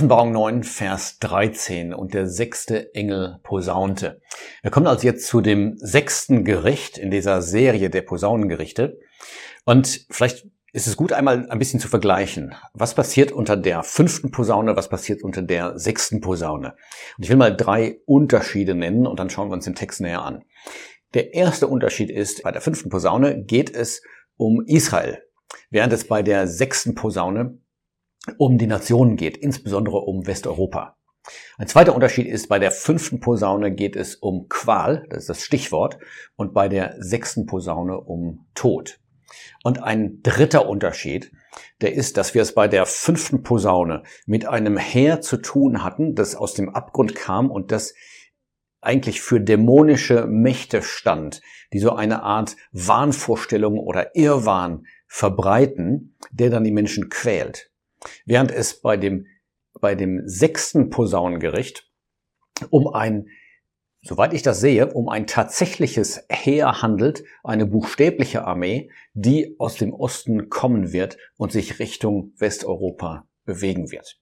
Offenbarung 9, Vers 13 und der sechste Engel posaunte. Wir kommen also jetzt zu dem sechsten Gericht in dieser Serie der Posaunengerichte. Und vielleicht ist es gut, einmal ein bisschen zu vergleichen. Was passiert unter der fünften Posaune, was passiert unter der sechsten Posaune? Und ich will mal drei Unterschiede nennen und dann schauen wir uns den Text näher an. Der erste Unterschied ist, bei der fünften Posaune geht es um Israel, während es bei der sechsten Posaune um die Nationen geht, insbesondere um Westeuropa. Ein zweiter Unterschied ist, bei der fünften Posaune geht es um Qual, das ist das Stichwort, und bei der sechsten Posaune um Tod. Und ein dritter Unterschied, der ist, dass wir es bei der fünften Posaune mit einem Heer zu tun hatten, das aus dem Abgrund kam und das eigentlich für dämonische Mächte stand, die so eine Art Wahnvorstellung oder Irrwahn verbreiten, der dann die Menschen quält. Während es bei dem, bei dem sechsten Posaunengericht um ein, soweit ich das sehe, um ein tatsächliches Heer handelt, eine buchstäbliche Armee, die aus dem Osten kommen wird und sich Richtung Westeuropa bewegen wird.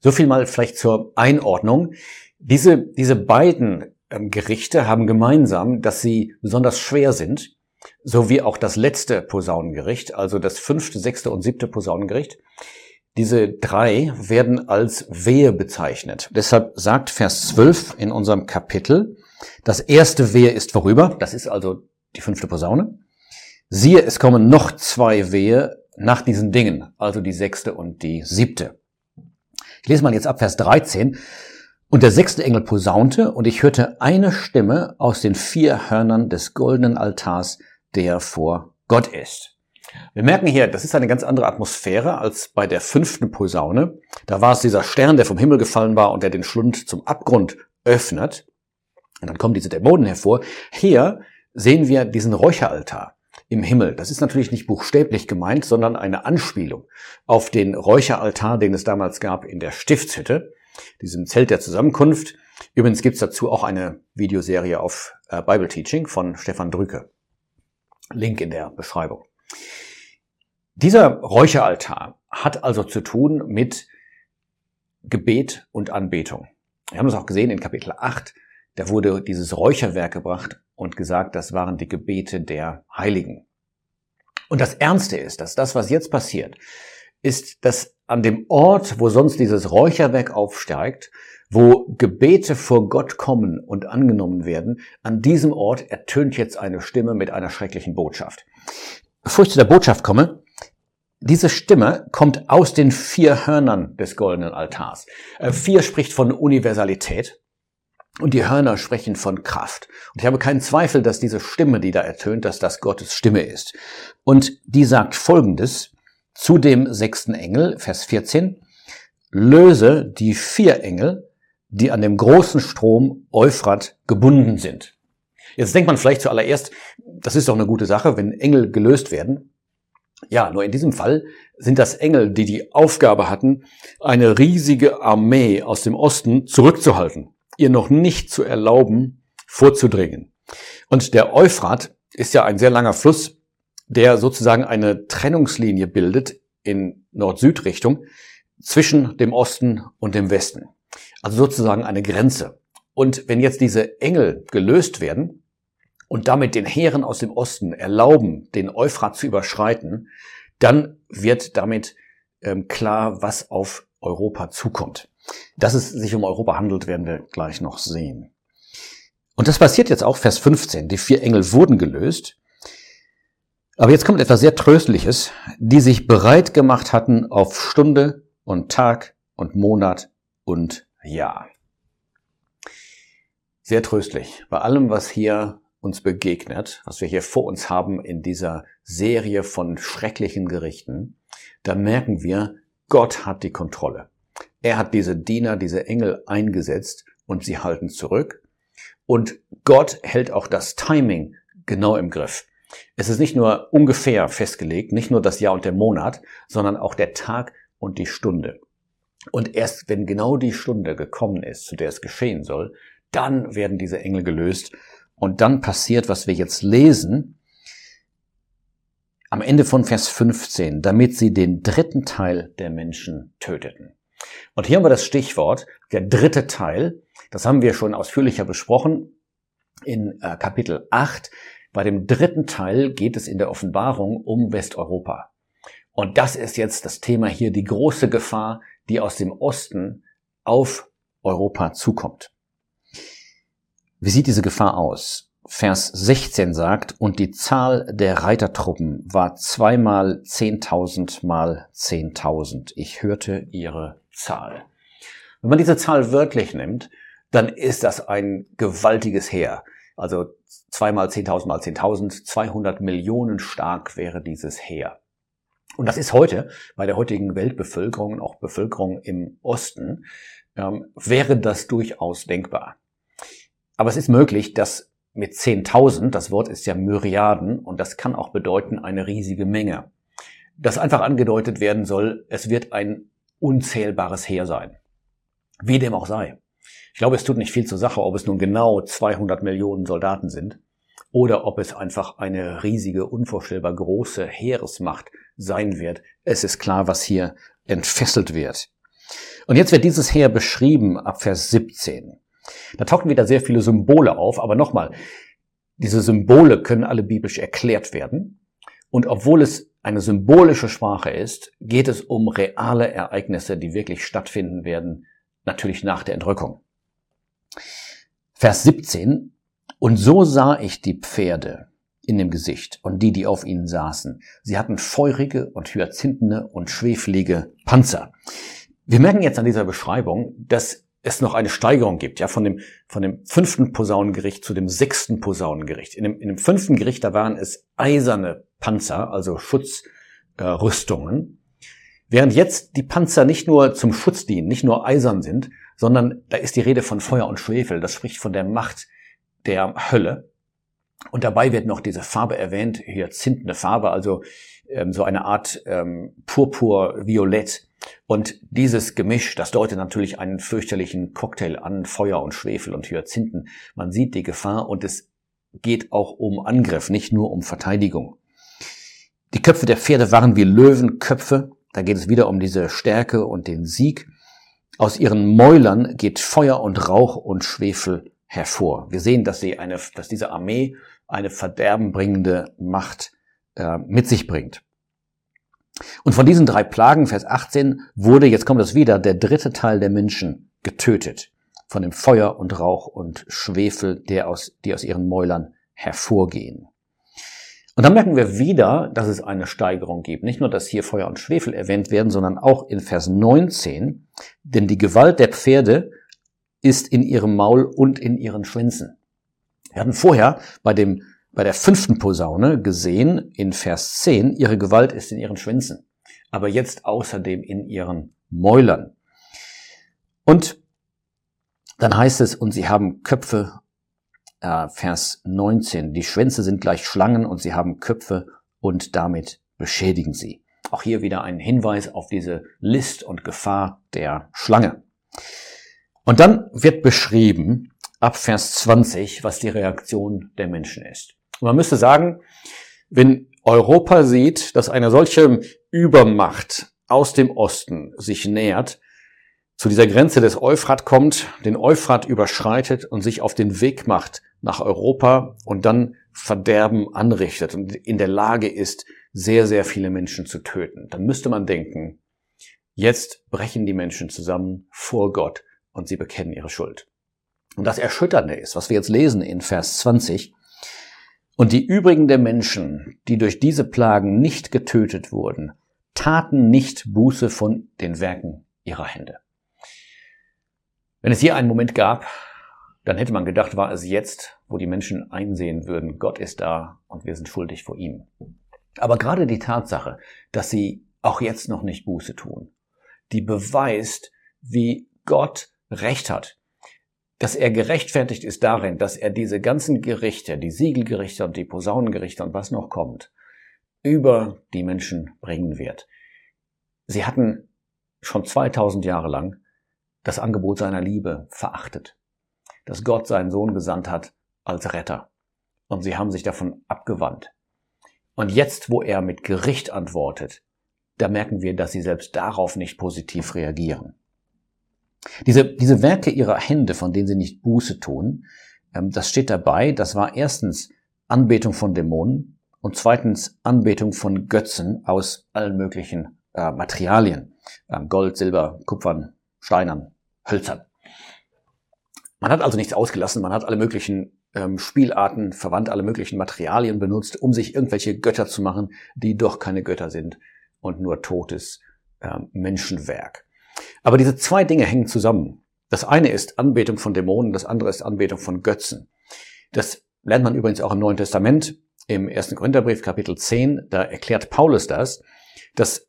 So viel mal vielleicht zur Einordnung. Diese, diese beiden ähm, Gerichte haben gemeinsam, dass sie besonders schwer sind, so wie auch das letzte Posaunengericht, also das fünfte, sechste und siebte Posaunengericht. Diese drei werden als Wehe bezeichnet. Deshalb sagt Vers 12 in unserem Kapitel, das erste Wehe ist vorüber, das ist also die fünfte Posaune. Siehe, es kommen noch zwei Wehe nach diesen Dingen, also die sechste und die siebte. Ich lese mal jetzt ab Vers 13. Und der sechste Engel posaunte, und ich hörte eine Stimme aus den vier Hörnern des goldenen Altars, der vor Gott ist. Wir merken hier, das ist eine ganz andere Atmosphäre als bei der fünften Posaune. Da war es dieser Stern, der vom Himmel gefallen war und der den Schlund zum Abgrund öffnet. Und dann kommen diese Dämonen hervor. Hier sehen wir diesen Räucheraltar im Himmel. Das ist natürlich nicht buchstäblich gemeint, sondern eine Anspielung auf den Räucheraltar, den es damals gab in der Stiftshütte, diesem Zelt der Zusammenkunft. Übrigens gibt's dazu auch eine Videoserie auf äh, Bible Teaching von Stefan Drücke. Link in der Beschreibung. Dieser Räucheraltar hat also zu tun mit Gebet und Anbetung. Wir haben es auch gesehen in Kapitel 8, da wurde dieses Räucherwerk gebracht und gesagt, das waren die Gebete der Heiligen. Und das Ernste ist, dass das, was jetzt passiert, ist, dass an dem Ort, wo sonst dieses Räucherwerk aufsteigt, wo Gebete vor Gott kommen und angenommen werden, an diesem Ort ertönt jetzt eine Stimme mit einer schrecklichen Botschaft. Bevor ich zu der Botschaft komme, diese Stimme kommt aus den vier Hörnern des goldenen Altars. Äh, vier spricht von Universalität und die Hörner sprechen von Kraft. Und ich habe keinen Zweifel, dass diese Stimme, die da ertönt, dass das Gottes Stimme ist. Und die sagt Folgendes zu dem sechsten Engel, Vers 14, löse die vier Engel, die an dem großen Strom Euphrat gebunden sind. Jetzt denkt man vielleicht zuallererst, das ist doch eine gute Sache, wenn Engel gelöst werden. Ja, nur in diesem Fall sind das Engel, die die Aufgabe hatten, eine riesige Armee aus dem Osten zurückzuhalten, ihr noch nicht zu erlauben, vorzudringen. Und der Euphrat ist ja ein sehr langer Fluss, der sozusagen eine Trennungslinie bildet in Nord-Süd-Richtung zwischen dem Osten und dem Westen. Also sozusagen eine Grenze. Und wenn jetzt diese Engel gelöst werden, und damit den Heeren aus dem Osten erlauben, den Euphrat zu überschreiten, dann wird damit ähm, klar, was auf Europa zukommt. Dass es sich um Europa handelt, werden wir gleich noch sehen. Und das passiert jetzt auch, Vers 15. Die vier Engel wurden gelöst. Aber jetzt kommt etwas sehr Tröstliches, die sich bereit gemacht hatten auf Stunde und Tag und Monat und Jahr. Sehr tröstlich. Bei allem, was hier uns begegnet, was wir hier vor uns haben in dieser Serie von schrecklichen Gerichten, da merken wir, Gott hat die Kontrolle. Er hat diese Diener, diese Engel eingesetzt und sie halten zurück. Und Gott hält auch das Timing genau im Griff. Es ist nicht nur ungefähr festgelegt, nicht nur das Jahr und der Monat, sondern auch der Tag und die Stunde. Und erst wenn genau die Stunde gekommen ist, zu der es geschehen soll, dann werden diese Engel gelöst und dann passiert, was wir jetzt lesen, am Ende von Vers 15, damit sie den dritten Teil der Menschen töteten. Und hier haben wir das Stichwort, der dritte Teil. Das haben wir schon ausführlicher besprochen in äh, Kapitel 8. Bei dem dritten Teil geht es in der Offenbarung um Westeuropa. Und das ist jetzt das Thema hier, die große Gefahr, die aus dem Osten auf Europa zukommt. Wie sieht diese Gefahr aus? Vers 16 sagt, und die Zahl der Reitertruppen war zweimal zehntausend mal zehntausend. Ich hörte ihre Zahl. Wenn man diese Zahl wörtlich nimmt, dann ist das ein gewaltiges Heer. Also zweimal zehntausend mal zehntausend, 200 Millionen stark wäre dieses Heer. Und das ist heute bei der heutigen Weltbevölkerung, auch Bevölkerung im Osten, ähm, wäre das durchaus denkbar. Aber es ist möglich, dass mit 10.000, das Wort ist ja Myriaden und das kann auch bedeuten eine riesige Menge, dass einfach angedeutet werden soll, es wird ein unzählbares Heer sein. Wie dem auch sei. Ich glaube, es tut nicht viel zur Sache, ob es nun genau 200 Millionen Soldaten sind oder ob es einfach eine riesige, unvorstellbar große Heeresmacht sein wird. Es ist klar, was hier entfesselt wird. Und jetzt wird dieses Heer beschrieben ab Vers 17. Da tauchen wieder sehr viele Symbole auf, aber nochmal, diese Symbole können alle biblisch erklärt werden. Und obwohl es eine symbolische Sprache ist, geht es um reale Ereignisse, die wirklich stattfinden werden, natürlich nach der Entrückung. Vers 17. Und so sah ich die Pferde in dem Gesicht und die, die auf ihnen saßen. Sie hatten feurige und hyazinthene und schwefelige Panzer. Wir merken jetzt an dieser Beschreibung, dass es noch eine Steigerung gibt, ja, von dem, von dem fünften Posaunengericht zu dem sechsten Posaunengericht. In dem, in dem fünften Gericht, da waren es eiserne Panzer, also Schutzrüstungen. Äh, Während jetzt die Panzer nicht nur zum Schutz dienen, nicht nur eisern sind, sondern da ist die Rede von Feuer und Schwefel. Das spricht von der Macht der Hölle. Und dabei wird noch diese Farbe erwähnt, hier zintende Farbe, also ähm, so eine Art ähm, purpur-violett. Und dieses Gemisch, das deutet natürlich einen fürchterlichen Cocktail an, Feuer und Schwefel und Hyazinthen. Man sieht die Gefahr und es geht auch um Angriff, nicht nur um Verteidigung. Die Köpfe der Pferde waren wie Löwenköpfe. Da geht es wieder um diese Stärke und den Sieg. Aus ihren Mäulern geht Feuer und Rauch und Schwefel hervor. Wir sehen, dass sie eine, dass diese Armee eine verderbenbringende Macht äh, mit sich bringt. Und von diesen drei Plagen, Vers 18, wurde, jetzt kommt das wieder, der dritte Teil der Menschen getötet. Von dem Feuer und Rauch und Schwefel, der aus, die aus ihren Mäulern hervorgehen. Und dann merken wir wieder, dass es eine Steigerung gibt. Nicht nur, dass hier Feuer und Schwefel erwähnt werden, sondern auch in Vers 19, denn die Gewalt der Pferde ist in ihrem Maul und in ihren Schwänzen. Wir hatten vorher bei dem bei der fünften Posaune gesehen in Vers 10, ihre Gewalt ist in ihren Schwänzen, aber jetzt außerdem in ihren Mäulern. Und dann heißt es, und sie haben Köpfe, äh, Vers 19, die Schwänze sind gleich Schlangen und sie haben Köpfe und damit beschädigen sie. Auch hier wieder ein Hinweis auf diese List und Gefahr der Schlange. Und dann wird beschrieben, ab Vers 20, was die Reaktion der Menschen ist. Und man müsste sagen, wenn Europa sieht, dass eine solche Übermacht aus dem Osten sich nähert, zu dieser Grenze des Euphrat kommt, den Euphrat überschreitet und sich auf den Weg macht nach Europa und dann Verderben anrichtet und in der Lage ist, sehr, sehr viele Menschen zu töten, dann müsste man denken, jetzt brechen die Menschen zusammen vor Gott und sie bekennen ihre Schuld. Und das Erschütternde ist, was wir jetzt lesen in Vers 20, und die übrigen der Menschen, die durch diese Plagen nicht getötet wurden, taten nicht Buße von den Werken ihrer Hände. Wenn es hier einen Moment gab, dann hätte man gedacht, war es jetzt, wo die Menschen einsehen würden, Gott ist da und wir sind schuldig vor ihm. Aber gerade die Tatsache, dass sie auch jetzt noch nicht Buße tun, die beweist, wie Gott Recht hat, dass er gerechtfertigt ist darin, dass er diese ganzen Gerichte, die Siegelgerichte und die Posaunengerichte und was noch kommt, über die Menschen bringen wird. Sie hatten schon 2000 Jahre lang das Angebot seiner Liebe verachtet, dass Gott seinen Sohn gesandt hat als Retter. Und sie haben sich davon abgewandt. Und jetzt, wo er mit Gericht antwortet, da merken wir, dass sie selbst darauf nicht positiv reagieren. Diese, diese Werke ihrer Hände, von denen sie nicht Buße tun, ähm, das steht dabei, das war erstens Anbetung von Dämonen und zweitens Anbetung von Götzen aus allen möglichen äh, Materialien. Ähm, Gold, Silber, Kupfern, Steinern, Hölzern. Man hat also nichts ausgelassen, man hat alle möglichen ähm, Spielarten verwandt, alle möglichen Materialien benutzt, um sich irgendwelche Götter zu machen, die doch keine Götter sind und nur totes Menschenwerk. Aber diese zwei Dinge hängen zusammen. Das eine ist Anbetung von Dämonen, das andere ist Anbetung von Götzen. Das lernt man übrigens auch im Neuen Testament, im ersten Korintherbrief Kapitel 10, da erklärt Paulus das, dass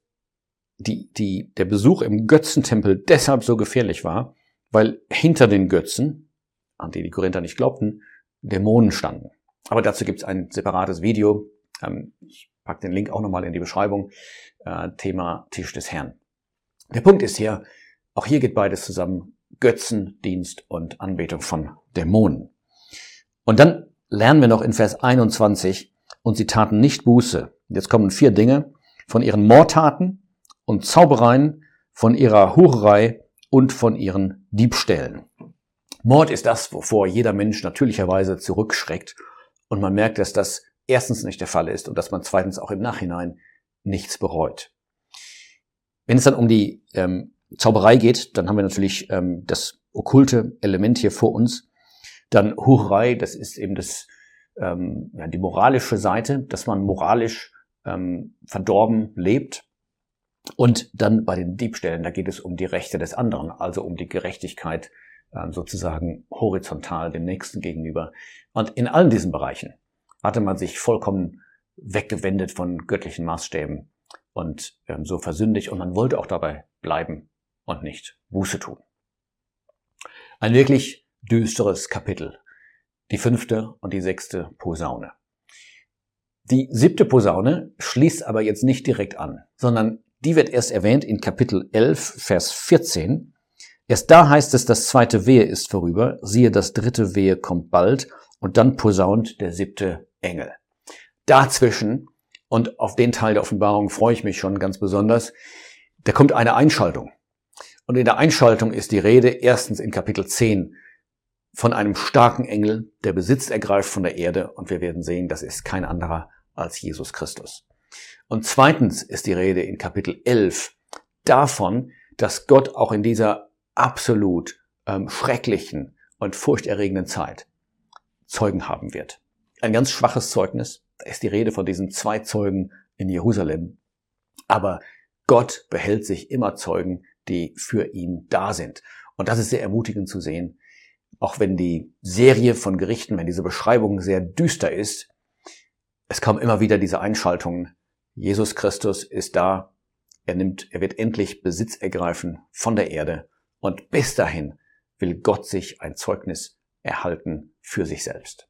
die, die, der Besuch im Götzentempel deshalb so gefährlich war, weil hinter den Götzen, an die die Korinther nicht glaubten, Dämonen standen. Aber dazu gibt es ein separates Video. Ähm, ich packe den Link auch nochmal in die Beschreibung. Äh, Thema Tisch des Herrn. Der Punkt ist hier, auch hier geht beides zusammen. Götzendienst und Anbetung von Dämonen. Und dann lernen wir noch in Vers 21, und sie taten nicht Buße. Jetzt kommen vier Dinge von ihren Mordtaten und Zaubereien, von ihrer Hurerei und von ihren Diebstählen. Mord ist das, wovor jeder Mensch natürlicherweise zurückschreckt. Und man merkt, dass das erstens nicht der Fall ist und dass man zweitens auch im Nachhinein nichts bereut. Wenn es dann um die ähm, Zauberei geht, dann haben wir natürlich ähm, das okkulte Element hier vor uns. Dann Hurerei, das ist eben das, ähm, ja, die moralische Seite, dass man moralisch ähm, verdorben lebt. Und dann bei den Diebstählen, da geht es um die Rechte des anderen, also um die Gerechtigkeit ähm, sozusagen horizontal dem Nächsten gegenüber. Und in allen diesen Bereichen hatte man sich vollkommen weggewendet von göttlichen Maßstäben und ähm, so versündigt und man wollte auch dabei bleiben und nicht Buße tun. Ein wirklich düsteres Kapitel. Die fünfte und die sechste Posaune. Die siebte Posaune schließt aber jetzt nicht direkt an, sondern die wird erst erwähnt in Kapitel 11, Vers 14 Erst da heißt es, das zweite Wehe ist vorüber, siehe, das dritte Wehe kommt bald, und dann posaunt der siebte Engel. Dazwischen, und auf den Teil der Offenbarung freue ich mich schon ganz besonders, da kommt eine Einschaltung. Und in der Einschaltung ist die Rede erstens in Kapitel 10 von einem starken Engel, der Besitz ergreift von der Erde, und wir werden sehen, das ist kein anderer als Jesus Christus. Und zweitens ist die Rede in Kapitel 11 davon, dass Gott auch in dieser absolut ähm, schrecklichen und furchterregenden Zeit Zeugen haben wird. Ein ganz schwaches Zeugnis. Ist die Rede von diesen zwei Zeugen in Jerusalem. Aber Gott behält sich immer Zeugen, die für ihn da sind. Und das ist sehr ermutigend zu sehen. Auch wenn die Serie von Gerichten, wenn diese Beschreibung sehr düster ist, es kommen immer wieder diese Einschaltungen. Jesus Christus ist da. Er nimmt, er wird endlich Besitz ergreifen von der Erde und bis dahin will Gott sich ein Zeugnis erhalten für sich selbst.